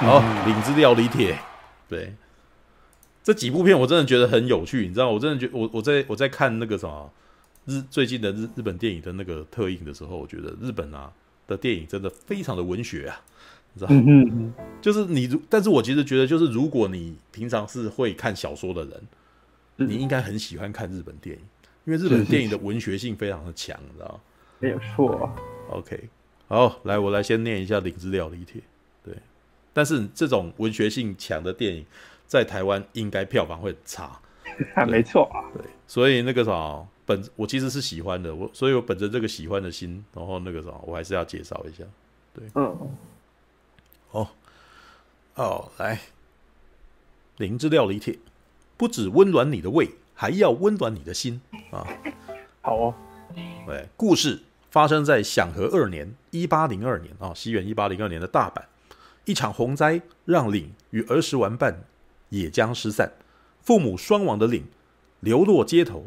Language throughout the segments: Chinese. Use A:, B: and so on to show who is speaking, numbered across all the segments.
A: 好，领之料理帖，对，这几部片我真的觉得很有趣，你知道，我真的觉我我在我在看那个什么日最近的日日本电影的那个特映的时候，我觉得日本啊的电影真的非常的文学啊，你知道，嗯就是你如，但是我其实觉得，就是如果你平常是会看小说的人，你应该很喜欢看日本电影，因为日本电影的文学性非常的强，你知道。
B: 没有错
A: ，OK，好，来，我来先念一下《领之料理帖》。对，但是这种文学性强的电影，在台湾应该票房会很差。
B: 没错啊，
A: 对，所以那个啥，本我其实是喜欢的，我所以我本着这个喜欢的心，然后那个啥，我还是要介绍一下。对，嗯，哦，哦，来，《灵芝料理帖》，不止温暖你的胃，还要温暖你的心啊！
B: 好哦，
A: 对，故事。发生在享和二年（一八零二年）啊，西元一八零二年的大阪，一场洪灾让领与儿时玩伴也将失散，父母双亡的领流落街头，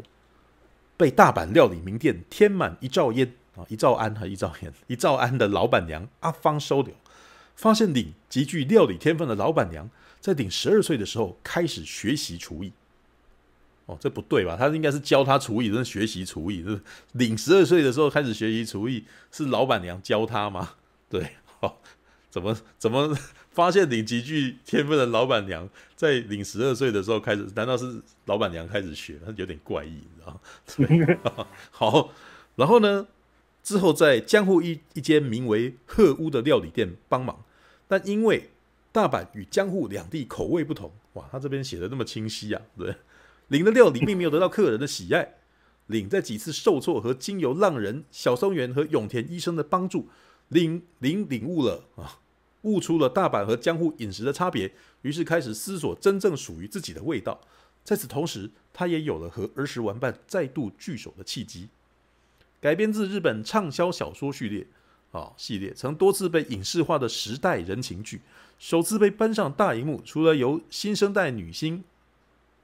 A: 被大阪料理名店天满一兆烟啊，一兆庵和一兆烟 一兆庵的老板娘阿芳收留，发现领极具料理天分的老板娘，在领十二岁的时候开始学习厨艺。哦，这不对吧？他应该是教他厨艺，是学习厨艺。是领十二岁的时候开始学习厨艺，是老板娘教他吗？对，哦，怎么 怎么发现领极具天分的老板娘在领十二岁的时候开始？难道是老板娘开始学？他有点怪异，你知道吗？好，然后呢，之后在江户一一间名为鹤屋的料理店帮忙，但因为大阪与江户两地口味不同，哇，他这边写的那么清晰啊，对。领的料理并没有得到客人的喜爱。领在几次受挫和经由浪人小松原和永田医生的帮助，领领领悟了啊，悟出了大阪和江户饮食的差别，于是开始思索真正属于自己的味道。在此同时，他也有了和儿时玩伴再度聚首的契机。改编自日本畅销小说序列啊系列，曾多次被影视化的时代人情剧，首次被搬上大荧幕，除了由新生代女星。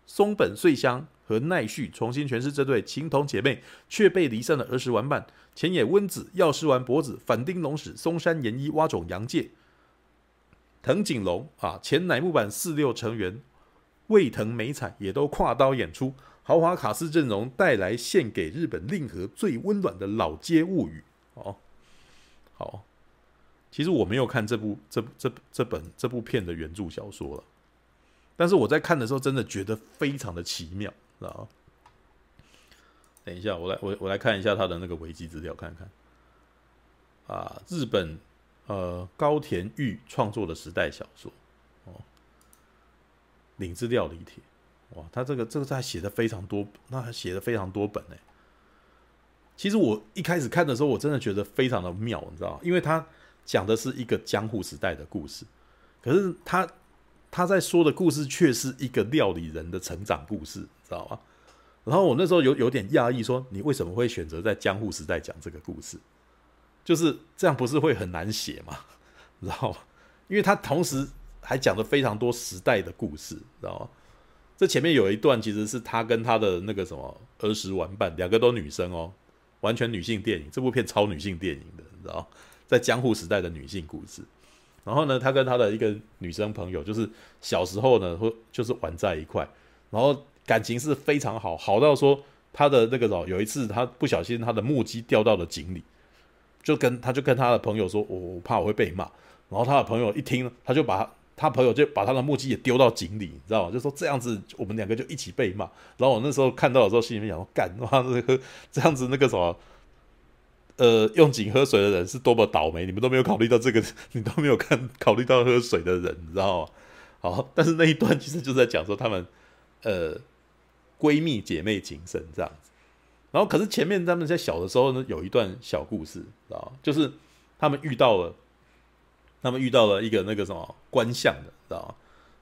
A: 松本穗香和奈绪重新诠释这对情同姐妹却被离散的儿时玩伴，浅野温子、药师丸博子、反町隆史、松山研一、洼冢洋介、藤井龙啊，前乃木坂四六成员魏藤美彩也都跨刀演出，豪华卡司阵容带来献给日本令和最温暖的老街物语。哦，好，其实我没有看这部这这这本这部片的原著小说了。但是我在看的时候，真的觉得非常的奇妙，知道？等一下，我来我我来看一下他的那个维基资料，看看。啊，日本呃高田裕创作的时代小说哦，《领之料理帖》哇，他这个这个他写的非常多，那他写的非常多本呢。其实我一开始看的时候，我真的觉得非常的妙，你知道吗？因为他讲的是一个江户时代的故事，可是他。他在说的故事却是一个料理人的成长故事，你知道吗？然后我那时候有有点讶异，说你为什么会选择在江户时代讲这个故事？就是这样，不是会很难写吗？知道吗？因为他同时还讲了非常多时代的故事，知道吗？这前面有一段其实是他跟他的那个什么儿时玩伴，两个都女生哦，完全女性电影，这部片超女性电影的，你知道吗？在江户时代的女性故事。然后呢，他跟他的一个女生朋友，就是小时候呢，会就是玩在一块，然后感情是非常好，好到说他的那个哦，有一次他不小心他的木屐掉到了井里，就跟他就跟他的朋友说，我、我怕我会被骂。然后他的朋友一听，他就把他，朋友就把他的木屐也丢到井里，你知道吗？就说这样子我们两个就一起被骂。然后我那时候看到的时候，心里面想说，干哇，这个这样子那个什么。呃，用井喝水的人是多么倒霉！你们都没有考虑到这个，你都没有看考虑到喝水的人，你知道吗？好，但是那一段其实就在讲说他们呃闺蜜姐妹情深这样子。然后，可是前面他们在小的时候呢，有一段小故事，知道？就是他们遇到了，他们遇到了一个那个什么观相的，知道吗？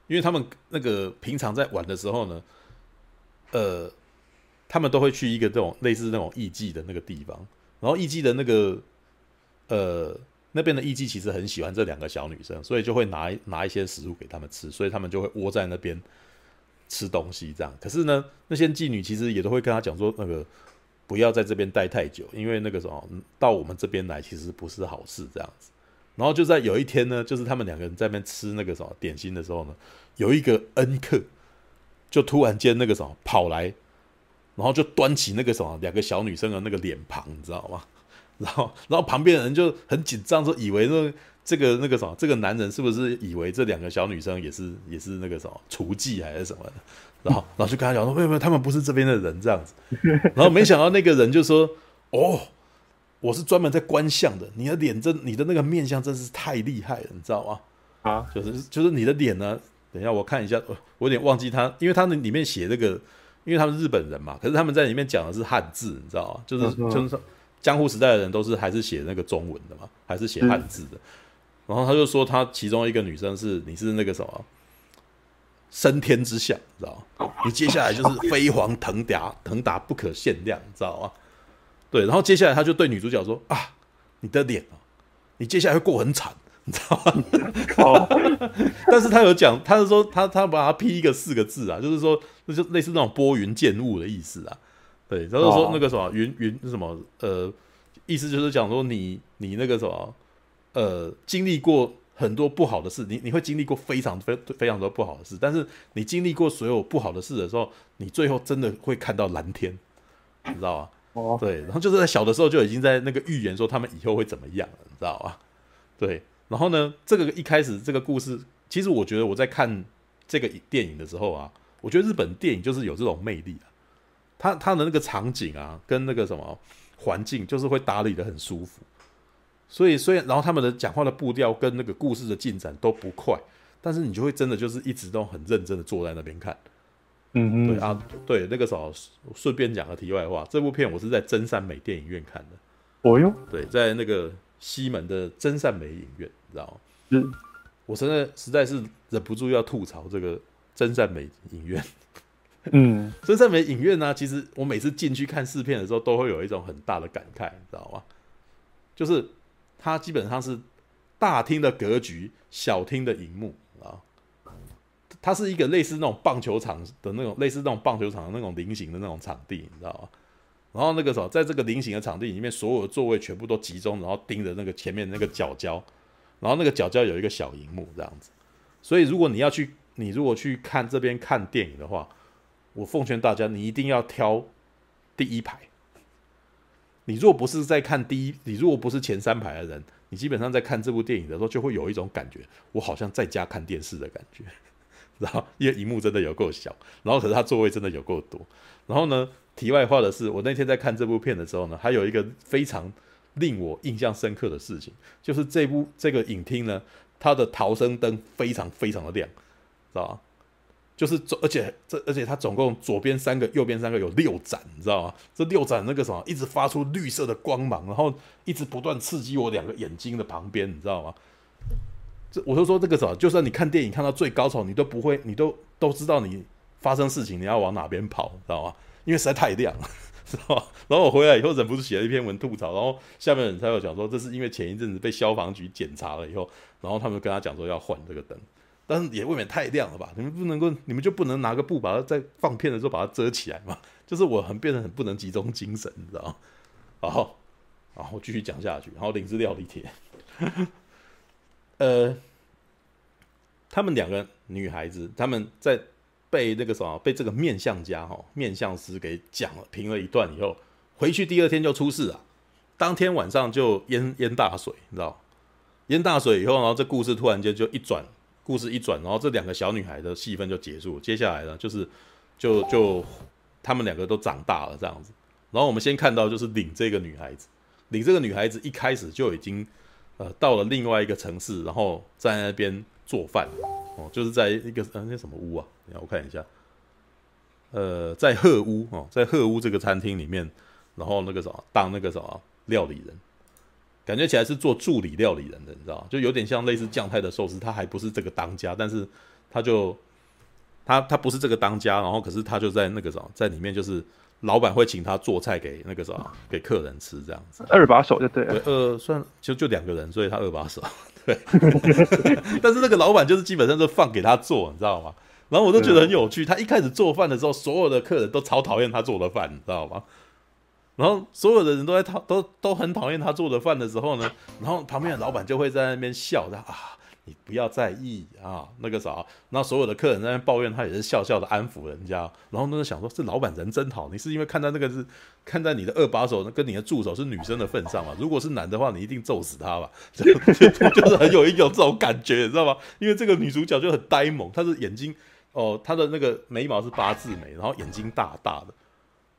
A: 因为他们那个平常在玩的时候呢，呃，他们都会去一个这种类似那种艺妓的那个地方。然后艺妓的那个，呃，那边的艺妓其实很喜欢这两个小女生，所以就会拿拿一些食物给他们吃，所以他们就会窝在那边吃东西这样。可是呢，那些妓女其实也都会跟他讲说，那个不要在这边待太久，因为那个什么到我们这边来其实不是好事这样子。然后就在有一天呢，就是他们两个人在那边吃那个什么点心的时候呢，有一个恩客就突然间那个什么跑来，然后就端起那个什么两个小女生的那个脸庞，你知道吗？然后，然后旁边的人就很紧张，说以为那这个那个什么这个男人是不是以为这两个小女生也是也是那个什么厨妓还是什么的？然后，然后就跟他讲说，没有没有，他们不是这边的人这样子。然后没想到那个人就说，哦。我是专门在观相的，你的脸真，你的那个面相真是太厉害了，你知道吗？啊，就是就是你的脸呢，等一下我看一下，我有点忘记他，因为他那里面写那个，因为他们日本人嘛，可是他们在里面讲的是汉字，你知道吗？就是就是说江户时代的人都是还是写那个中文的嘛，还是写汉字的。然后他就说他其中一个女生是你是那个什么升天之相，你知道吗？你接下来就是飞黄腾达，腾达不可限量，你知道吗？对，然后接下来他就对女主角说：“啊，你的脸啊，你接下来会过很惨，你知道吗？”哦，但是他有讲，他是说他他把它批一个四个字啊，就是说那就类似那种拨云见雾的意思啊。对，他就说那个什么云云什么呃，意思就是讲说你你那个什么呃，经历过很多不好的事，你你会经历过非常非非常多不好的事，但是你经历过所有不好的事的时候，你最后真的会看到蓝天，你知道吗？哦，对，然后就是在小的时候就已经在那个预言说他们以后会怎么样了，你知道吗？对，然后呢，这个一开始这个故事，其实我觉得我在看这个电影的时候啊，我觉得日本电影就是有这种魅力啊，它它的那个场景啊，跟那个什么环境，就是会打理的很舒服。所以虽然然后他们的讲话的步调跟那个故事的进展都不快，但是你就会真的就是一直都很认真的坐在那边看。嗯嗯，对啊，对，那个时候顺便讲个题外话，这部片我是在真善美电影院看的。
B: 哦哟，
A: 对，在那个西门的真善美影院，你知道吗？
B: 嗯，
A: 我真的实在是忍不住要吐槽这个真善美影院。
B: 嗯，
A: 真善美影院呢，其实我每次进去看试片的时候，都会有一种很大的感慨，你知道吗？就是它基本上是大厅的格局，小厅的荧幕啊。它是一个类似那种棒球场的那种，类似那种棒球场的那种菱形的那种场地，你知道吗？然后那个时候，在这个菱形的场地里面，所有的座位全部都集中，然后盯着那个前面那个角角，然后那个角角有一个小荧幕这样子。所以，如果你要去，你如果去看这边看电影的话，我奉劝大家，你一定要挑第一排。你如果不是在看第一，你如果不是前三排的人，你基本上在看这部电影的时候，就会有一种感觉，我好像在家看电视的感觉。然后，因为荧幕真的有够小，然后可是他座位真的有够多。然后呢，题外话的是，我那天在看这部片的时候呢，还有一个非常令我印象深刻的事情，就是这部这个影厅呢，它的逃生灯非常非常的亮，知道吗？就是总而且这而且它总共左边三个，右边三个有六盏，你知道吗？这六盏那个什么一直发出绿色的光芒，然后一直不断刺激我两个眼睛的旁边，你知道吗？这我就说这个时候，就算你看电影看到最高潮，你都不会，你都都知道你发生事情你要往哪边跑，知道吗？因为实在太亮了，知道吗？然后我回来以后忍不住写了一篇文吐槽，然后下面人才有讲说，这是因为前一阵子被消防局检查了以后，然后他们跟他讲说要换这个灯，但是也未免太亮了吧？你们不能够，你们就不能拿个布把它在放片的时候把它遮起来嘛？就是我很变得很不能集中精神，你知道吗？然后，然后继续讲下去，然后灵芝料理帖。呃，他们两个女孩子，他们在被那个什么，被这个面相家哈面相师给讲了评了一段以后，回去第二天就出事了，当天晚上就淹淹大水，你知道？淹大水以后，然后这故事突然间就一转，故事一转，然后这两个小女孩的戏份就结束。接下来呢，就是就就他们两个都长大了这样子。然后我们先看到就是领这个女孩子，领这个女孩子一开始就已经。呃，到了另外一个城市，然后在那边做饭哦，就是在一个呃那什么屋啊？你看我看一下，呃，在鹤屋哦，在鹤屋这个餐厅里面，然后那个什么当那个什么料理人，感觉起来是做助理料理人的，你知道，就有点像类似将太的寿司，他还不是这个当家，但是他就他他不是这个当家，然后可是他就在那个什么在里面就是。老板会请他做菜给那个什么，给客人吃这样子。
B: 二把手就对了。
A: 对，呃，算就就两个人，所以他二把手。对。但是那个老板就是基本上是放给他做，你知道吗？然后我都觉得很有趣。他一开始做饭的时候，所有的客人都超讨厌他做的饭，你知道吗？然后所有的人都在讨都都很讨厌他做的饭的时候呢，然后旁边的老板就会在那边笑的啊，你不要在意啊，那个啥，那所有的客人在那边抱怨，他也是笑笑的安抚人家，然后呢想说这老板人真好，你是因为看在那个是看在你的二把手跟你的助手是女生的份上嘛，如果是男的话，你一定揍死他吧，就是很有一种这种感觉，你知道吗？因为这个女主角就很呆萌，她的眼睛哦，她的那个眉毛是八字眉，然后眼睛大大的。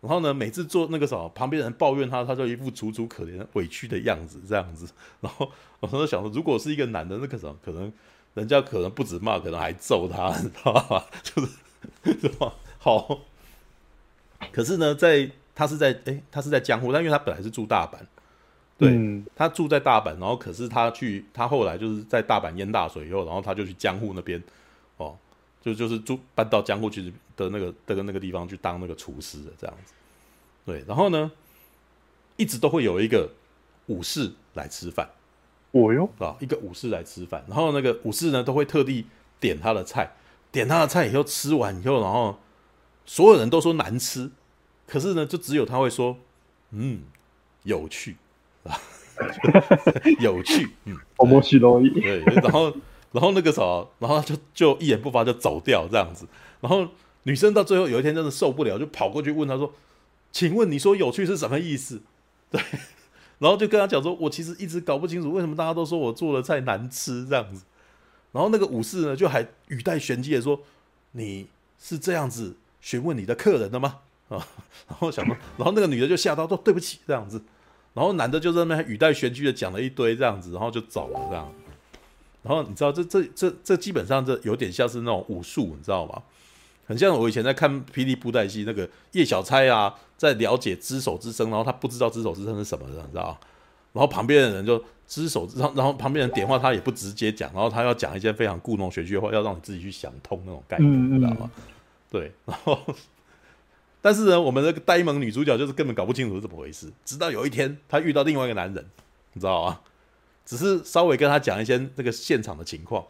A: 然后呢，每次做那个什么，旁边人抱怨他，他就一副楚楚可怜、委屈的样子，这样子。然后我就想说，如果是一个男的，那个什么，可能人家可能不止骂，可能还揍他，你知道吧？就是，是吧？好。可是呢，在他是在哎，他是在江户，但因为他本来是住大阪，对、嗯、他住在大阪，然后可是他去，他后来就是在大阪淹大水以后，然后他就去江户那边，哦。就就是住搬到江户去的那个的那个地方去当那个厨师的这样子，对，然后呢，一直都会有一个武士来吃饭，
B: 我哟
A: 啊，一个武士来吃饭，然后那个武士呢都会特地点他的菜，点他的菜以后吃完以后，然后所有人都说难吃，可是呢，就只有他会说，嗯，有趣啊，有趣，嗯，
B: 面白い，
A: 对，然后。然后那个啥，然后就就一言不发就走掉这样子。然后女生到最后有一天真的受不了，就跑过去问他说：“请问你说有趣是什么意思？” 对，然后就跟他讲说：“我其实一直搞不清楚为什么大家都说我做的菜难吃这样子。”然后那个武士呢就还语带玄机的说：“你是这样子询问你的客人的吗？”啊，然后想说，然后那个女的就吓到说：“对不起。”这样子。然后男的就在那边语带玄机的讲了一堆这样子，然后就走了这样。然后你知道这这这这基本上这有点像是那种武术，你知道吗？很像我以前在看霹雳布袋戏，那个叶小钗啊，在了解只手之声，然后他不知道只手之声是什么的，你知道？然后旁边的人就只手之声，然后旁边人点话，他也不直接讲，然后他要讲一些非常故弄玄虚的话，要让你自己去想通那种概念，你知道吗？对，然后但是呢，我们那个呆萌女主角就是根本搞不清楚是怎么回事，直到有一天她遇到另外一个男人，你知道吗？只是稍微跟他讲一些那个现场的情况，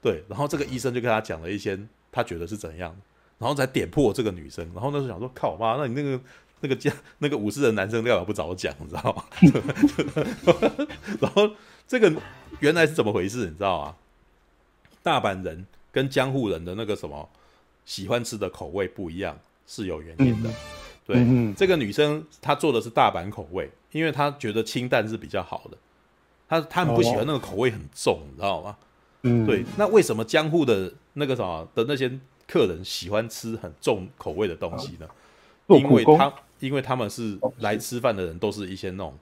A: 对，然后这个医生就跟他讲了一些他觉得是怎样，然后才点破这个女生，然后那时候想说靠妈，那你那个那个家那个武士的男生料也不早讲，你知道吗？然后这个原来是怎么回事，你知道吗？大阪人跟江户人的那个什么喜欢吃的口味不一样，是有原因的。对，这个女生她做的是大阪口味，因为她觉得清淡是比较好的。她她很不喜欢那个口味很重，哦、你知道吗？嗯，对。那为什么江户的那个什么的那些客人喜欢吃很重口味的东西呢？哦、因为他因为他们是来吃饭的人，都是一些那种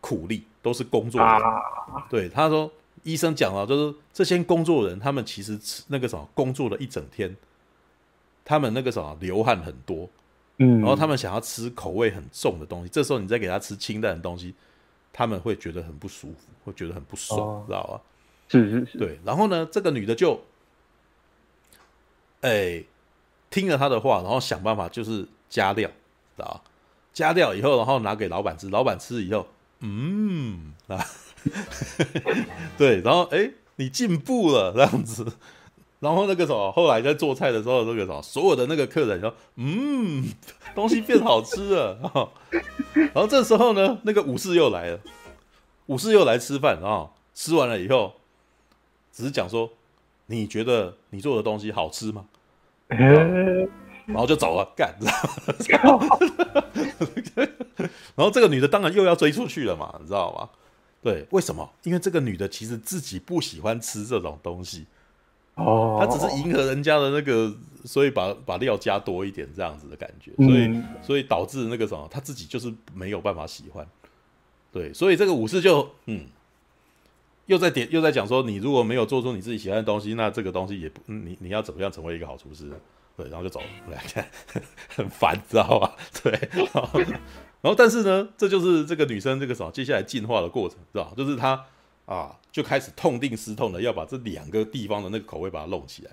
A: 苦力，都是工作人。啊、对，他说医生讲了，就是这些工作人，他们其实吃那个什么工作了一整天，他们那个什么流汗很多，嗯，然后他们想要吃口味很重的东西，这时候你再给他吃清淡的东西。他们会觉得很不舒服，会觉得很不爽，哦、知道吧？
B: 是是是，
A: 对。然后呢，这个女的就，哎，听了他的话，然后想办法就是加料，知道？加料以后，然后拿给老板吃，老板吃以后，嗯啊，对，然后哎，你进步了这样子。然后那个什么，后来在做菜的时候，那个什么，所有的那个客人说：“嗯，东西变好吃了。”然后这时候呢，那个武士又来了，武士又来吃饭，啊吃完了以后，只是讲说：“你觉得你做的东西好吃吗？”然后就走了，干，知道吗，然后这个女的当然又要追出去了嘛，你知道吗？对，为什么？因为这个女的其实自己不喜欢吃这种东西。哦，她只是迎合人家的那个，所以把把料加多一点这样子的感觉，所以所以导致那个什么，她自己就是没有办法喜欢。对，所以这个武士就嗯，又在点又在讲说，你如果没有做出你自己喜欢的东西，那这个东西也不，你你要怎么样成为一个好厨师？对，然后就走了，很烦，知道吧？对，然后，然后但是呢，这就是这个女生这个什么接下来进化的过程，知道？就是她。啊，就开始痛定思痛的要把这两个地方的那个口味把它弄起来。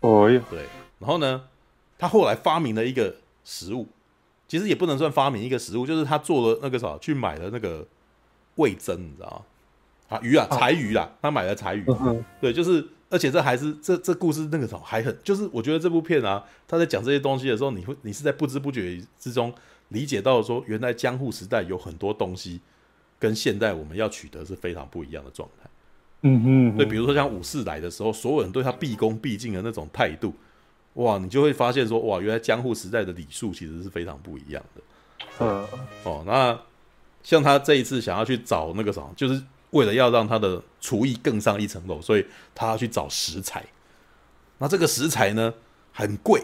B: 哦哟，
A: 对。然后呢，她后来发明了一个食物，其实也不能算发明一个食物，就是她做了那个啥，去买了那个味增，你知道吗？啊，鱼啊，柴鱼啦，他买了柴鱼。对，就是而且这还是这这故事那个什么还很，就是我觉得这部片啊，他在讲这些东西的时候，你会你是在不知不觉之中理解到说，原来江户时代有很多东西跟现代我们要取得是非常不一样的状态。
B: 嗯哼，
A: 对，比如说像武士来的时候，所有人对他毕恭毕敬的那种态度，哇，你就会发现说，哇，原来江户时代的礼数其实是非常不一样的。
B: 嗯，
A: 哦，那像他这一次想要去找那个什么，就是。为了要让他的厨艺更上一层楼，所以他要去找食材。那这个食材呢，很贵。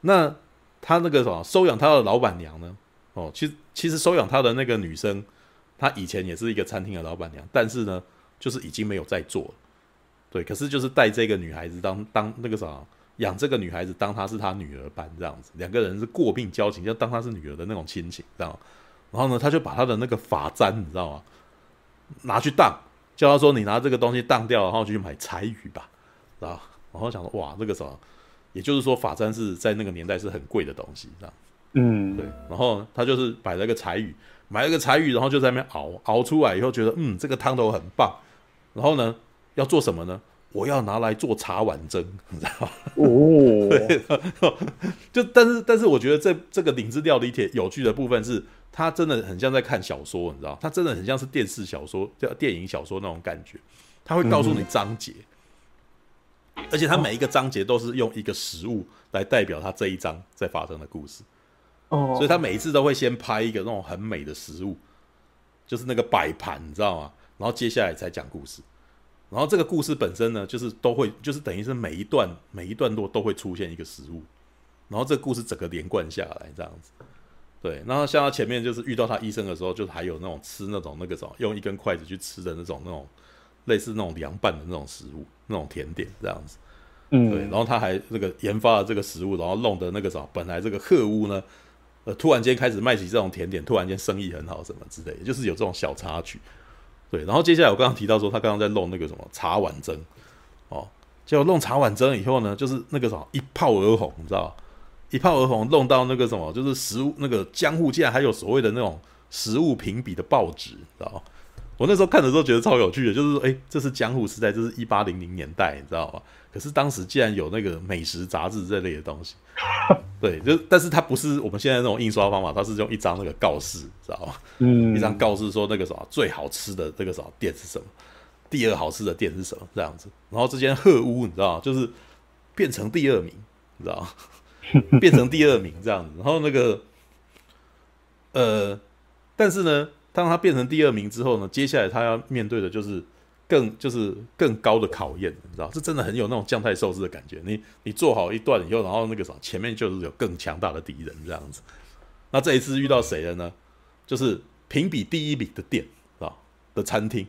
A: 那他那个什么收养他的老板娘呢？哦，其实其实收养他的那个女生，她以前也是一个餐厅的老板娘，但是呢，就是已经没有在做了。对，可是就是带这个女孩子当当那个什么养这个女孩子当她是她女儿般这样子，两个人是过命交情，就当她是女儿的那种亲情，知道吗？然后呢，他就把他的那个发簪，你知道吗？拿去当，叫他说：“你拿这个东西当掉，然后去买柴鱼吧。”然后，然后想说：“哇，这个什么？也就是说，法簪是在那个年代是很贵的东西，这样。”
B: 嗯，
A: 对。然后他就是摆了个柴鱼，买了个柴鱼，然后就在那边熬，熬出来以后觉得，嗯，这个汤头很棒。然后呢，要做什么呢？我要拿来做茶碗蒸，你知道吗？哦，对。就但是但是，我觉得这这个领子料理帖有趣的部分是。他真的很像在看小说，你知道？他真的很像是电视小说、叫电影小说那种感觉。他会告诉你章节，嗯、而且他每一个章节都是用一个食物来代表他这一章在发生的故事。哦，所以他每一次都会先拍一个那种很美的食物，就是那个摆盘，你知道吗？然后接下来才讲故事。然后这个故事本身呢，就是都会，就是等于是每一段每一段落都会出现一个食物，然后这个故事整个连贯下来这样子。对，然后像他前面就是遇到他医生的时候，就还有那种吃那种那个什么，用一根筷子去吃的那种那种类似那种凉拌的那种食物，那种甜点这样子。嗯，对，然后他还这个研发了这个食物，然后弄得那个什么，本来这个客屋呢，呃，突然间开始卖起这种甜点，突然间生意很好，什么之类的，就是有这种小插曲。对，然后接下来我刚刚提到说，他刚刚在弄那个什么茶碗蒸，哦，结果弄茶碗蒸以后呢，就是那个什么一炮而红，你知道吗？一炮而红，弄到那个什么，就是食物那个江户竟然还有所谓的那种食物评比的报纸，知道吗？我那时候看的时候觉得超有趣的，就是说，哎、欸，这是江户时代，这是一八零零年代，你知道吗？可是当时竟然有那个美食杂志这类的东西，对，就但是它不是我们现在那种印刷方法，它是用一张那个告示，知道吗？嗯，一张告示说那个什么最好吃的这个什么店是什么，第二好吃的店是什么这样子，然后这间鹤屋你知道吗？就是变成第二名，你知道吗？变成第二名这样子，然后那个，呃，但是呢，当他变成第二名之后呢，接下来他要面对的就是更就是更高的考验，你知道，这真的很有那种将太寿司的感觉。你你做好一段以后，然后那个什么，前面就是有更强大的敌人这样子。那这一次遇到谁了呢？就是评比第一名的店啊的餐厅，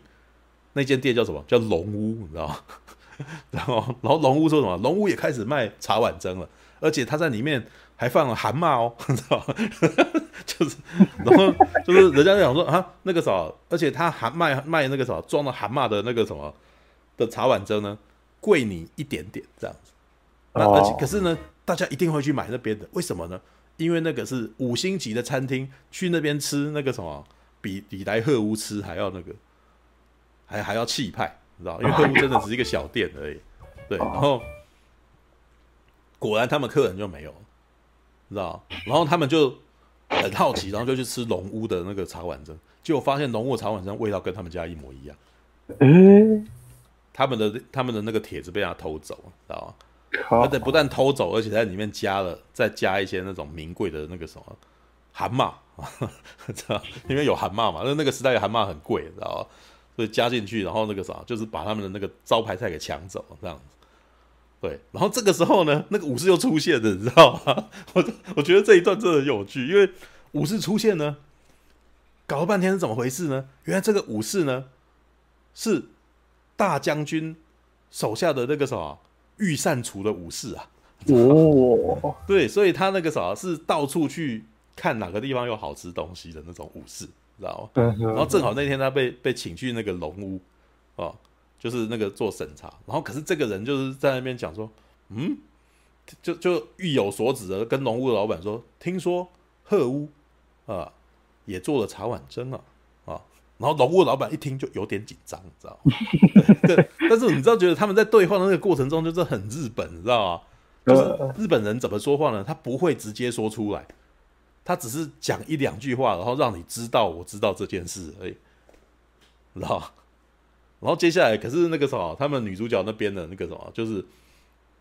A: 那间店叫什么？叫龙屋，你知道？然后然后龙屋说什么？龙屋也开始卖茶碗蒸了。而且他在里面还放了蛤蟆哦，你知道吗？就是，然后就是人家在讲说啊，那个啥，而且他还卖卖那个啥，装了蛤蟆的那个什么的茶碗蒸呢，贵你一点点这样子。那而且可是呢，大家一定会去买那边的，为什么呢？因为那个是五星级的餐厅，去那边吃那个什么，比比来鹤屋吃还要那个，还还要气派，你知道？因为鹤屋真的只是一个小店而已，对，然后。果然他们客人就没有，你知道？然后他们就很好奇，然后就去吃龙屋的那个茶碗蒸，结果发现龙屋茶碗蒸味道跟他们家一模一样。嗯，他们的他们的那个帖子被他偷走，知道吗？而且不但偷走，而且在里面加了再加一些那种名贵的那个什么蛤蟆，知道？因为有蛤蟆嘛？那那个时代的蛤蟆很贵，知道吗？所以加进去，然后那个啥，就是把他们的那个招牌菜给抢走，这样子。对，然后这个时候呢，那个武士又出现了，你知道吗？我 我觉得这一段真的很有趣，因为武士出现呢，搞了半天是怎么回事呢？原来这个武士呢，是大将军手下的那个什么御膳厨的武士啊。哦，对，所以他那个啥是到处去看哪个地方有好吃东西的那种武士，知道吗？然后正好那天他被被请去那个龙屋啊。就是那个做审查，然后可是这个人就是在那边讲说，嗯，就就意有所指的跟农屋的老板说，听说鹤屋啊也做了茶碗蒸啊啊，然后农屋老板一听就有点紧张，你知道吗？但是你知道，觉得他们在对话的那个过程中就是很日本，你知道吗？就是日本人怎么说话呢？他不会直接说出来，他只是讲一两句话，然后让你知道我知道这件事而已，知道吗？然后接下来可是那个什么，他们女主角那边的那个什么，就是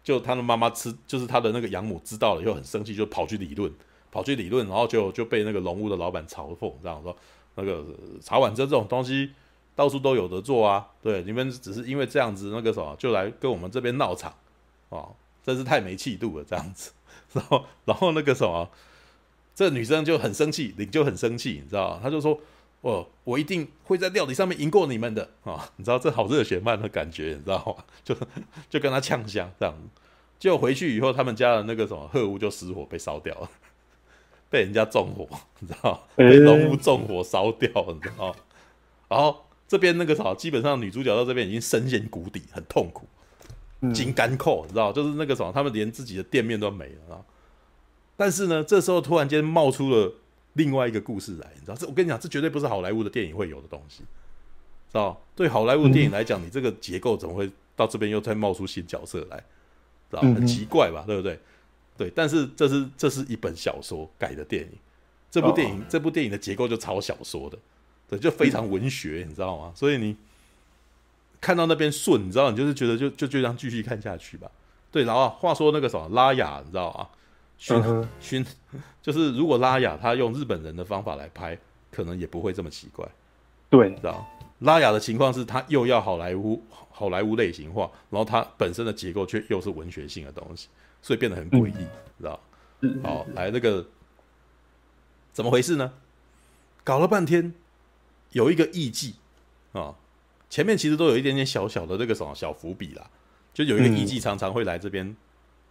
A: 就他的妈妈吃，就是他的那个养母知道了以后很生气，就跑去理论，跑去理论，然后就就被那个龙屋的老板嘲讽，这样说。那个茶碗蒸这种东西到处都有得做啊，对，你们只是因为这样子那个什么就来跟我们这边闹场哦，真是太没气度了这样子。然后然后那个什么，这女生就很生气，你就很生气，你知道吗？她就说：“哦，我一定会在料理上面赢过你们的啊、哦！”你知道这好热血漫的感觉，你知道吗？就就跟他呛香这样子，结果回去以后，他们家的那个什么贺屋就失火被烧掉了。被人家纵火，你知道？被龙屋纵火烧掉，你知道？然后这边那个啥，基本上女主角到这边已经深陷谷底，很痛苦，金干扣，你知道？就是那个什么，他们连自己的店面都没了。但是呢，这时候突然间冒出了另外一个故事来，你知道？这我跟你讲，这绝对不是好莱坞的电影会有的东西，知道？对好莱坞电影来讲，你这个结构怎么会到这边又再冒出新角色来？知道？很奇怪吧？对不对？对，但是这是这是一本小说改的电影，这部电影、oh. 这部电影的结构就抄小说的，对，就非常文学，你知道吗？所以你看到那边顺，你知道，你就是觉得就就就这样继续看下去吧。对，然后话说那个什么拉雅，你知道吗？熏熏、uh. 就是如果拉雅他用日本人的方法来拍，可能也不会这么奇怪。对，你知道拉雅的情况是他又要好莱坞好莱坞类型化，然后它本身的结构却又是文学性的东西。所以变得很诡异，嗯、知道？好，来那个怎么回事呢？搞了半天，有一个艺妓啊，前面其实都有一点点小小的那个什么小伏笔啦，就有一个艺妓常常会来这边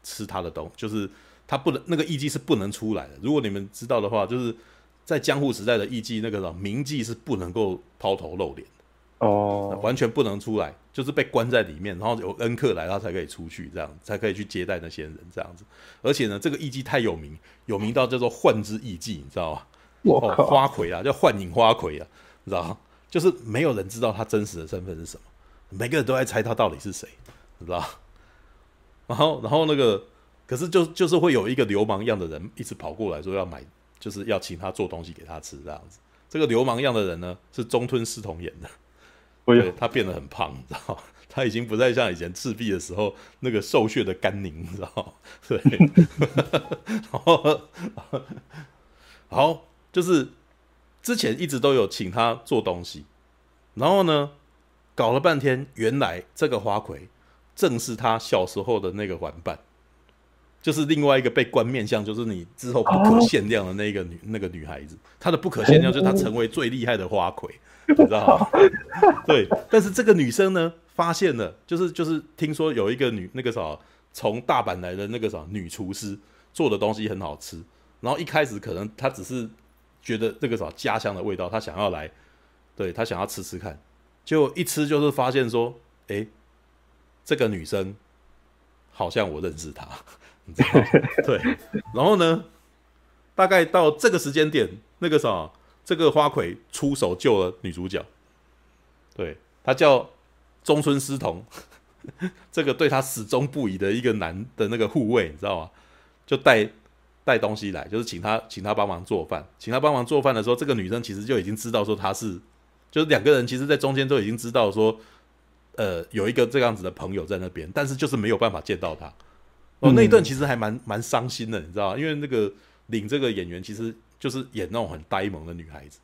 A: 吃他的东就是他不能那个艺妓是不能出来的。如果你们知道的话，就是在江户时代的艺妓，那个什么名妓是不能够抛头露脸的。哦，完全不能出来，就是被关在里面，然后有恩客来，他才可以出去，这样才可以去接待那些人，这样子。而且呢，这个艺妓太有名，有名到叫做幻之艺妓，你知道吗？我靠，哦，花魁啊，叫幻影花魁啊，你知道吗？就是没有人知道他真实的身份是什么，每个人都在猜他到底是谁，你知道？然后，然后那个，可是就就是会有一个流氓样的人一直跑过来说要买，就是要请他做东西给他吃，这样子。这个流氓样的人呢，是中村狮童演的。对，他变得很胖，你知道？他已经不再像以前赤壁的时候那个瘦削的甘宁，你知道吗？对，然后好，就是之前一直都有请他做东西，然后呢，搞了半天，原来这个花魁正是他小时候的那个玩伴，就是另外一个被关面相，就是你之后不可限量的那个女那个女孩子，她的不可限量就是她成为最厉害的花魁。你知道吗？对，但是这个女生呢，发现了，就是就是听说有一个女那个啥，从大阪来的那个啥女厨师做的东西很好吃，然后一开始可能她只是觉得这个啥家乡的味道，她想要来，对，她想要吃吃看，就一吃就是发现说，哎，这个女生好像我认识她，你知道？对，然后呢，大概到这个时间点，那个啥。这个花魁出手救了女主角，对，他叫中村狮童，这个对他始终不移的一个男的那个护卫，你知道吗？就带带东西来，就是请他请他帮忙做饭，请他帮忙做饭的时候，这个女生其实就已经知道说他是，就是两个人其实，在中间都已经知道说，呃，有一个这样子的朋友在那边，但是就是没有办法见到他。哦，那一段其实还蛮蛮伤心的，你知道吗？因为那个领这个演员其实。就是演那种很呆萌的女孩子，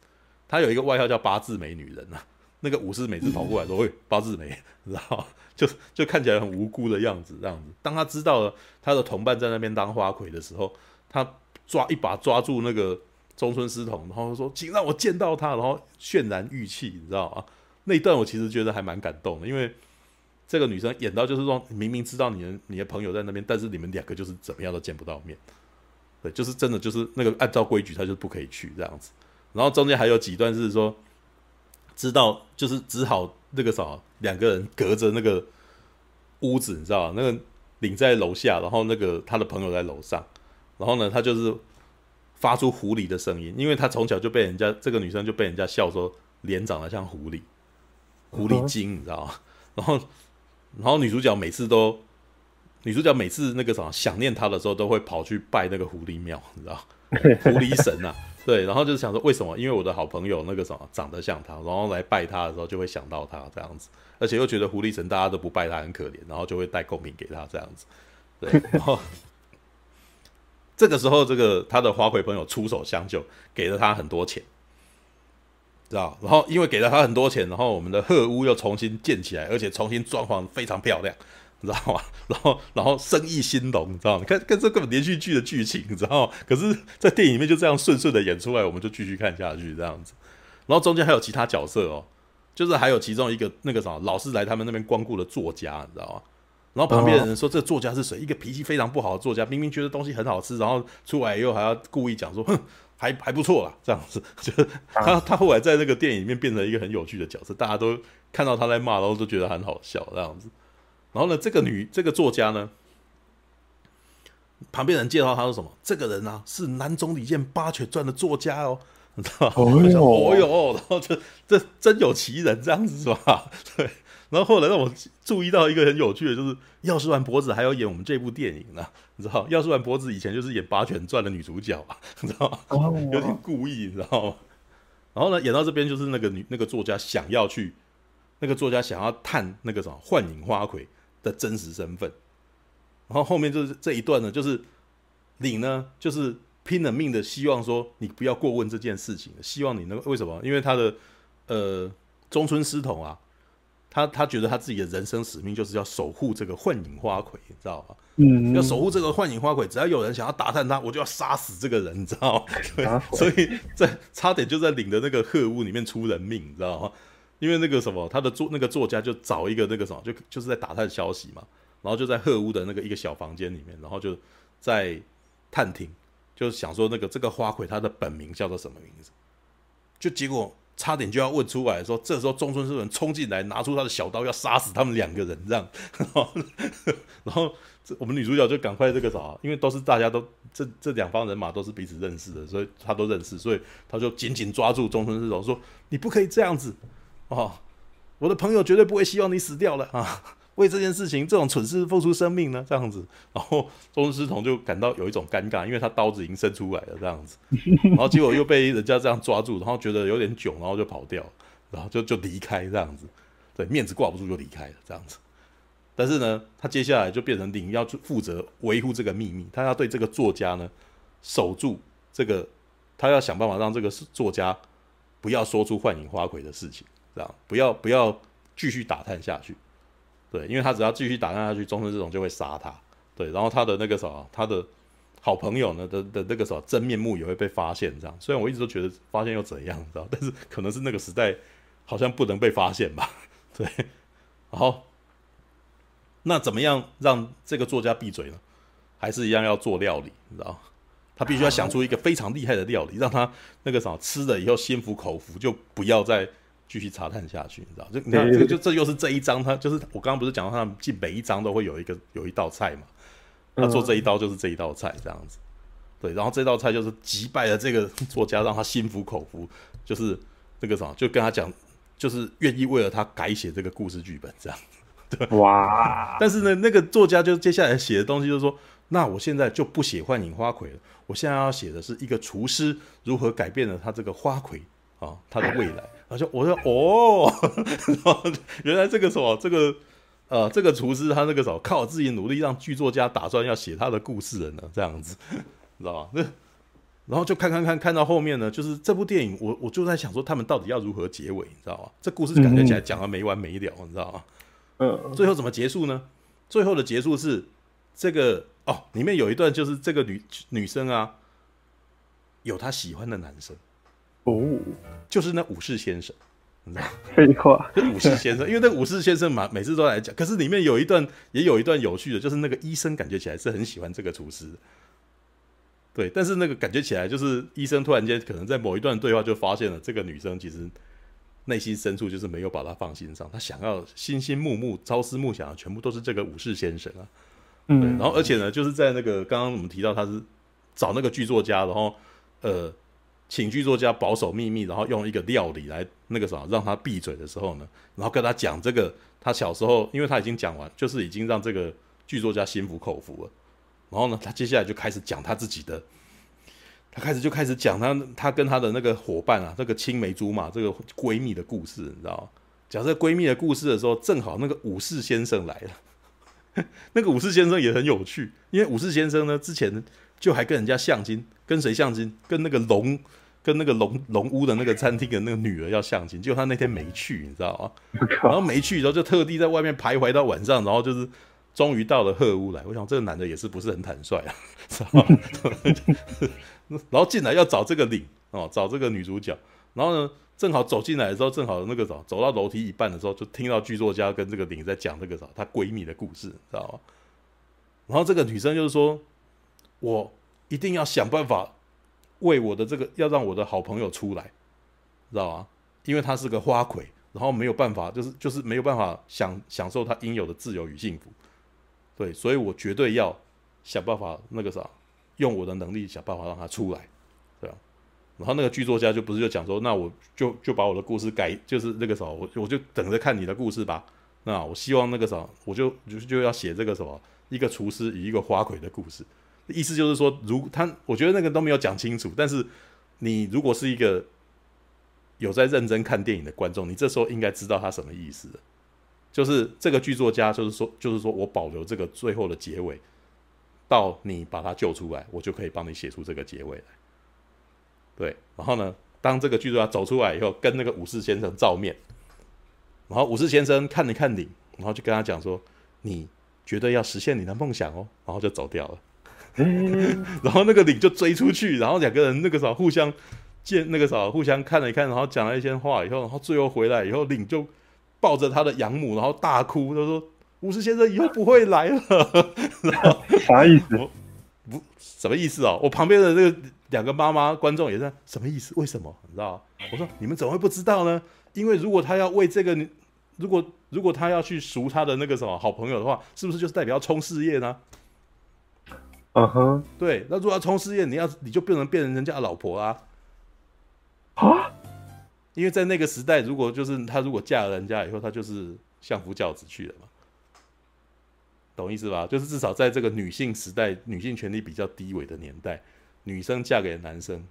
A: 她有一个外号叫八字眉女人啊。那个武士每次跑过来都会 八字眉，知道就就看起来很无辜的样子，这样子。当他知道了他的同伴在那边当花魁的时候，他抓一把抓住那个中村司童，然后说：“请让我见到他。”然后渲然欲泣，你知道吗？那一段我其实觉得还蛮感动的，因为这个女生演到就是说，明明知道你的你的朋友在那边，但是你们两个就是怎么样都见不到面。对，就是真的，就是那个按照规矩，她就不可以去这样子。然后中间还有几段是说，知道就是只好那个啥，两个人隔着那个屋子，你知道吗？那个领在楼下，然后那个他的朋友在楼上。然后呢，他就是发出狐狸的声音，因为他从小就被人家这个女生就被人家笑说脸长得像狐狸，狐狸精，你知道吗？然后，然后女主角每次都，女主角每次那个什么想念他的时候，都会跑去拜那个狐狸庙，你知道 狐狸神啊，对，然后就是想说为什么？因为我的好朋友那个什么长得像他，然后来拜他的时候就会想到他这样子，而且又觉得狐狸神大家都不拜他很可怜，然后就会带贡品给他这样子，对，然后这个时候这个他的花魁朋友出手相救，给了他很多钱。知道，然后因为给了他很多钱，然后我们的鹤屋又重新建起来，而且重新装潢非常漂亮，你知道吗？然后，然后生意兴隆，你知道吗？你看，看这根本连续剧的剧情，你知道吗？可是，在电影里面就这样顺顺的演出来，我们就继续看下去这样子。然后中间还有其他角色哦，就是还有其中一个那个什么老是来他们那边光顾的作家，你知道吗？然后旁边的人说，这作家是谁？一个脾气非常不好的作家，明明觉得东西很好吃，然后出来以后还要故意讲说，哼。还还不错啦，这样子，就是他他后来在那个电影里面变成一个很有趣的角色，大家都看到他在骂，然后都觉得很好笑这样子。然后呢，这个女这个作家呢，旁边人介绍他说什么？这个人啊是南宗理健八犬传的作家哦，你知道吗？哦哟，哦哟，然后这这真有其人这样子是吧？对。然后后来让我注意到一个很有趣的，就是药师丸博子还要演我们这部电影呢，你知道？药师丸博子以前就是演《八犬传》的女主角啊，你知道吗？有点故意，你知道吗？然后呢，演到这边就是那个女那个作家想要去，那个作家想要探那个什么幻影花魁的真实身份，然后后面就是这一段呢，就是你呢就是拼了命的希望说你不要过问这件事情，希望你能为什么？因为他的呃中村狮童啊。他他觉得他自己的人生使命就是要守护这个幻影花魁，你知道吗？嗯，要守护这个幻影花魁，只要有人想要打探他，我就要杀死这个人，你知道吗？对，所以在差点就在领的那个鹤屋里面出人命，你知道吗？因为那个什么，他的作那个作家就找一个那个什么，就就是在打探消息嘛，然后就在鹤屋的那个一个小房间里面，然后就在探听，就是想说那个这个花魁他的本名叫做什么名字，就结果。差点就要问出来，说这时候中村狮童冲进来，拿出他的小刀要杀死他们两个人，这样，然后，然后我们女主角就赶快这个找，因为都是大家都这这两方人马都是彼此认识的，所以他都认识，所以他就紧紧抓住中村狮童说：“你不可以这样子哦，我的朋友绝对不会希望你死掉了啊。”为这件事情，这种蠢事付出生命呢？这样子，然后中村狮童就感到有一种尴尬，因为他刀子已经伸出来了，这样子，然后结果又被人家这样抓住，然后觉得有点囧，然后就跑掉，然后就就离开这样子，对，面子挂不住就离开了这样子。但是呢，他接下来就变成领要负责维护这个秘密，他要对这个作家呢守住这个，他要想办法让这个作家不要说出幻影花魁的事情，这样不要不要继续打探下去。对，因为他只要继续打探下去，中村狮童就会杀他。对，然后他的那个什么，他的好朋友呢的的那个什么真面目也会被发现。这样，虽然我一直都觉得发现又怎样，知道？但是可能是那个时代好像不能被发现吧。对，然后那怎么样让这个作家闭嘴呢？还是一样要做料理，你知道？他必须要想出一个非常厉害的料理，让他那个什么吃了以后心服口服，就不要再。继续查探下去，你知道？就你看，就就这又是这一章，他就是我刚刚不是讲到他进每一章都会有一个有一道菜嘛？他做这一刀就是这一道菜这样子，对。然后这道菜就是击败了这个 作家，让他心服口服，就是那个什么，就跟他讲，就是愿意为了他改写这个故事剧本这样。对，哇！但是呢，那个作家就接下来写的东西就是说，那我现在就不写幻影花魁了，我现在要写的是一个厨师如何改变了他这个花魁啊，他的未来。然后就我说哦，原来这个什么这个呃这个厨师他那个什么靠自己努力让剧作家打算要写他的故事了呢，这样子，知道吧？那然后就看看看看到后面呢，就是这部电影我我就在想说他们到底要如何结尾，你知道吗？这故事感觉起来讲的没完没了，你知道吗？嗯，最后怎么结束呢？最后的结束是这个哦，里面有一段就是这个女女生啊，有她喜欢的男生。哦，就是那武士先生？废话，就武士先生，因为那武士先生嘛，每次都来讲。可是里面有一段，也有一段有趣的，就是那个医生感觉起来是很喜欢这个厨师，对。但是那个感觉起来，就是医生突然间可能在某一段对话就发现了，这个女生其实内心深处就是没有把她放心上，她想要心心目目、朝思暮想的全部都是这个武士先生啊。嗯，然后而且呢，就是在那个刚刚我们提到他是找那个剧作家，然后呃。请剧作家保守秘密，然后用一个料理来那个啥让他闭嘴的时候呢，然后跟他讲这个他小时候，因为他已经讲完，就是已经让这个剧作家心服口服了。然后呢，他接下来就开始讲他自己的，他开始就开始讲他他跟他的那个伙伴啊，这个青梅竹马这个闺蜜的故事，你知道？讲这闺蜜的故事的时候，正好那个武士先生来了。那个武士先生也很有趣，因为武士先生呢之前就还跟人家相亲，跟谁相亲？跟那个龙，跟那个龙龙屋的那个餐厅的那个女儿要相亲，结果他那天没去，你知道吗？然后没去，然后就特地在外面徘徊到晚上，然后就是。终于到了鹤屋来，我想这个男的也是不是很坦率啊，知道然后进来要找这个领哦，找这个女主角，然后呢，正好走进来的时候，正好那个走走到楼梯一半的时候，就听到剧作家跟这个领在讲这个啥，她闺蜜的故事，知道吗？然后这个女生就是说，我一定要想办法为我的这个要让我的好朋友出来，知道吗？因为他是个花魁，然后没有办法，就是就是没有办法享享受他应有的自由与幸福。对，所以我绝对要想办法那个啥，用我的能力想办法让他出来，对吧？然后那个剧作家就不是就讲说，那我就就把我的故事改，就是那个啥，我我就等着看你的故事吧。那我希望那个啥，我就就就要写这个什么，一个厨师与一个花魁的故事。意思就是说，如他，我觉得那个都没有讲清楚。但是你如果是一个有在认真看电影的观众，你这时候应该知道他什么意思。就是这个剧作家，就是说，就是说我保留这个最后的结尾，到你把他救出来，我就可以帮你写出这个结尾来。对，然后呢，当这个剧作家走出来以后，跟那个武士先生照面，然后武士先生看了看你，然后就跟他讲说：“你绝对要实现你的梦想哦。”然后就走掉了。然后那个领就追出去，然后两个人那个时候互相见，那个时候互相看了一看，然后讲了一些话以后，然后最后回来以后，领就。抱着他的养母，然后大哭，他说：“武士先生以后不会来了。”然后
B: 啥意思？
A: 不，什么意思哦？我旁边的这个两个妈妈观众也在什么意思？为什么？你知道？我说：“你们怎么会不知道呢？因为如果他要为这个，如果如果他要去赎他的那个什么好朋友的话，是不是就是代表要冲事业呢？”
B: 嗯哼，
A: 对。那如果要冲事业，你要你就不能变成人家的老婆啊？
B: 啊？
A: 因为在那个时代，如果就是她如果嫁了人家以后，她就是相夫教子去了嘛，懂意思吧？就是至少在这个女性时代，女性权利比较低微的年代，女生嫁给男生，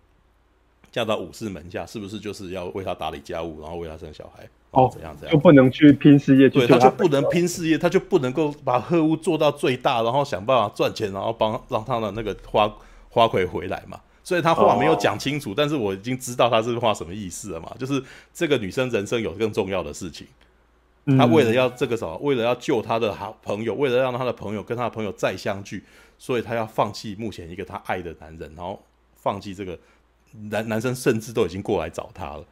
A: 嫁到武士门下，是不是就是要为他打理家务，然后为他生小孩？哦，怎样怎样？
B: 就不能去拼事业？
A: 对，他就不能拼事业，他就不能够把鹤屋做到最大，然后想办法赚钱，然后帮让他的那个花花魁回来嘛。所以他话没有讲清楚，但是我已经知道他是话什么意思了嘛？就是这个女生人生有更重要的事情，她为了要这个什么，为了要救她的好朋友，为了让她的朋友跟她的朋友再相聚，所以她要放弃目前一个她爱的男人，然后放弃这个男男生，甚至都已经过来找他了。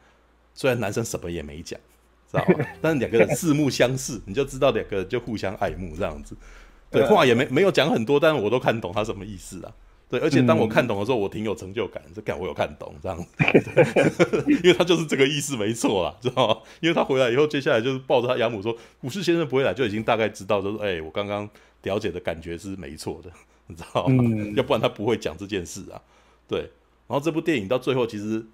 A: 虽然男生什么也没讲，知道吗？但是两个人四目相视，你就知道两个人就互相爱慕这样子。对，话也没没有讲很多，但是我都看懂他什么意思啊。对，而且当我看懂的时候，我挺有成就感。这干我有看懂这样子，因为他就是这个意思，没错啦，知道吗？因为他回来以后，接下来就是抱着他养母说：“武士先生不会来，就已经大概知道，就是哎，我刚刚了解的感觉是没错的，你知道吗？嗯、要不然他不会讲这件事啊。”对，然后这部电影到最后，其实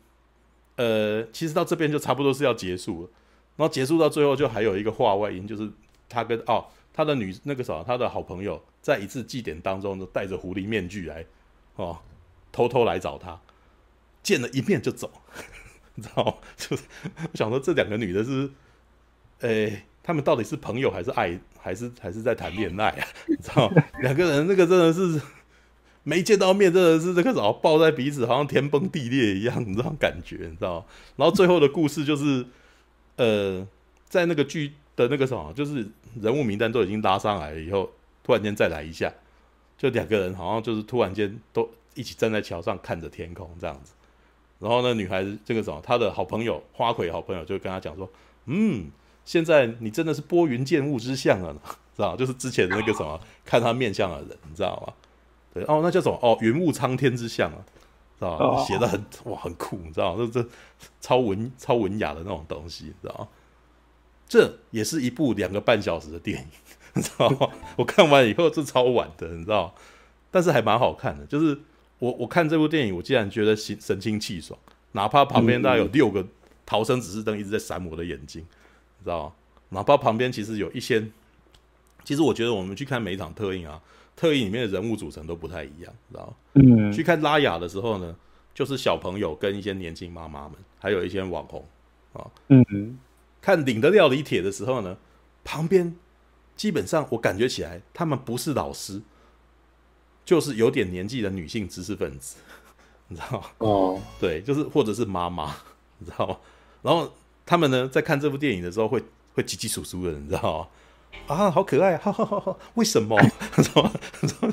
A: 呃，其实到这边就差不多是要结束了。然后结束到最后，就还有一个话外音，就是他跟哦，他的女那个啥，他的好朋友，在一次祭典当中，就戴着狐狸面具来。哦，偷偷来找他，见了一面就走，你知道？就是我想说，这两个女的是，哎、他们到底是朋友还是爱，还是还是在谈恋爱啊？你知道？两个人那个真的是没见到面，真的是这个时候抱在彼此，好像天崩地裂一样，你知道感觉，你知道吗？然后最后的故事就是，呃，在那个剧的那个什么，就是人物名单都已经拉上来了以后，突然间再来一下。就两个人好像就是突然间都一起站在桥上看着天空这样子，然后呢，女孩子这个什么，她的好朋友花魁好朋友就跟她讲说：“嗯，现在你真的是拨云见雾之相了，知道就是之前那个什么看他面相的人，你知道吗？对哦，那叫什么？哦，云雾苍天之象啊，知道吗？写的很哇，很酷，你知道吗？这这超文超文雅的那种东西，你知道吗？这也是一部两个半小时的电影。”你知道吗？我看完以后是超晚的，你知道，但是还蛮好看的。就是我我看这部电影，我竟然觉得神清气爽，哪怕旁边大概有六个逃生指示灯一直在闪我的眼睛，你知道吗？哪怕旁边其实有一些，其实我觉得我们去看每一场特映啊，特异里面的人物组成都不太一样，知道吗？
B: 嗯，
A: 去看拉雅的时候呢，就是小朋友跟一些年轻妈妈们，还有一些网红啊，
B: 嗯，
A: 看领的料理帖的时候呢，旁边基本上我感觉起来，他们不是老师，就是有点年纪的女性知识分子，你知道吗？
B: 哦，
A: 对，就是或者是妈妈，你知道吗？然后他们呢，在看这部电影的时候会，会会叽叽簌簌的，你知道吗？啊，好可爱，哈哈哈哈！为什么？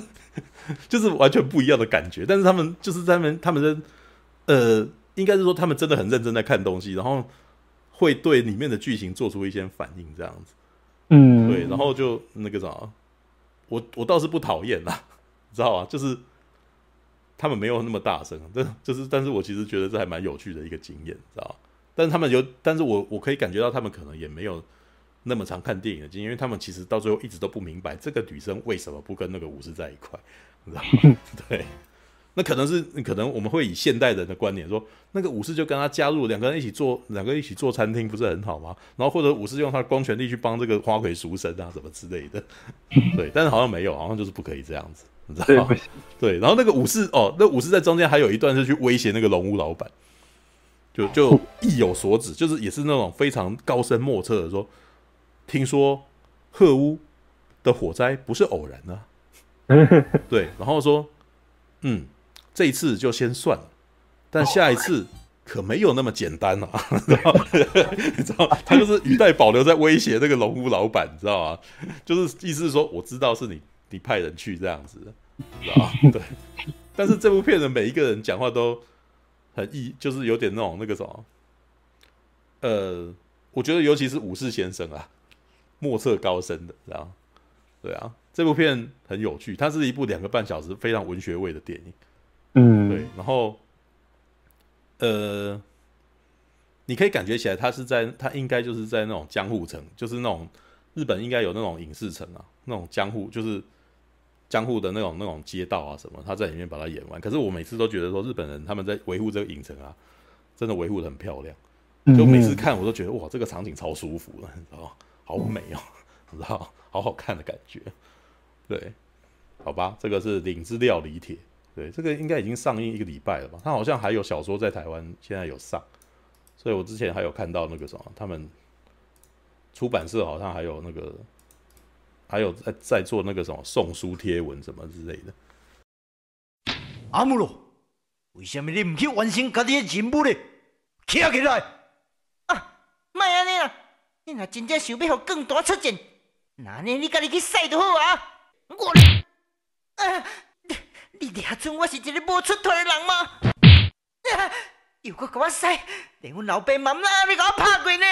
A: 就是完全不一样的感觉。但是他们就是在他们他们的呃，应该是说他们真的很认真在看东西，然后会对里面的剧情做出一些反应，这样子。
B: 嗯，
A: 对，然后就那个啥，我我倒是不讨厌啦，你知道吗？就是他们没有那么大声，但就是，但是我其实觉得这还蛮有趣的一个经验，知道吧？但是他们有，但是我我可以感觉到他们可能也没有。那么常看电影的经验，因为他们其实到最后一直都不明白这个女生为什么不跟那个武士在一块，你知道吗？对，那可能是可能我们会以现代人的观点说，那个武士就跟他加入两个人一起做，两个人一起做餐厅不是很好吗？然后或者武士用他的光权力去帮这个花魁赎身啊，什么之类的，对，但是好像没有，好像就是不可以这样子，你知道吗？对，然后那个武士哦，那武士在中间还有一段是去威胁那个龙屋老板，就就意有所指，就是也是那种非常高深莫测的说。听说鹤屋的火灾不是偶然啊，对，然后说，嗯，这一次就先算了，但下一次可没有那么简单啊，你知道，他就是语带保留在威胁那个龙屋老板，你知道吗？就是意思是说，我知道是你，你派人去这样子，你知道吗？对，但是这部片的每一个人讲话都很意，就是有点那种那个什么，呃，我觉得尤其是武士先生啊。莫测高深的，知道？对啊，这部片很有趣，它是一部两个半小时非常文学味的电影。
B: 嗯，
A: 对。然后，呃，你可以感觉起来，它是在，它应该就是在那种江户城，就是那种日本应该有那种影视城啊，那种江户，就是江户的那种那种街道啊什么，他在里面把它演完。可是我每次都觉得说，日本人他们在维护这个影城啊，真的维护的很漂亮。就每次看我都觉得哇，这个场景超舒服的，你知道？好美哦，你知道，好好看的感觉。对，好吧，这个是《领之料理帖》。对，这个应该已经上映一个礼拜了吧？它好像还有小说在台湾现在有上，所以我之前还有看到那个什么，他们出版社好像还有那个，还有在在做那个什么送书贴文什么之类的。
C: 阿姆罗，为什么你唔去完成家己的任务呢？起来！啊，卖安尼啦！你若真正想要互更大出战，那呢你家己去使就好啊！我，啊，你你俩准我是一个无出头的人吗？啊，又搁甲我使，连阮老爸妈妈你甲我拍过呢！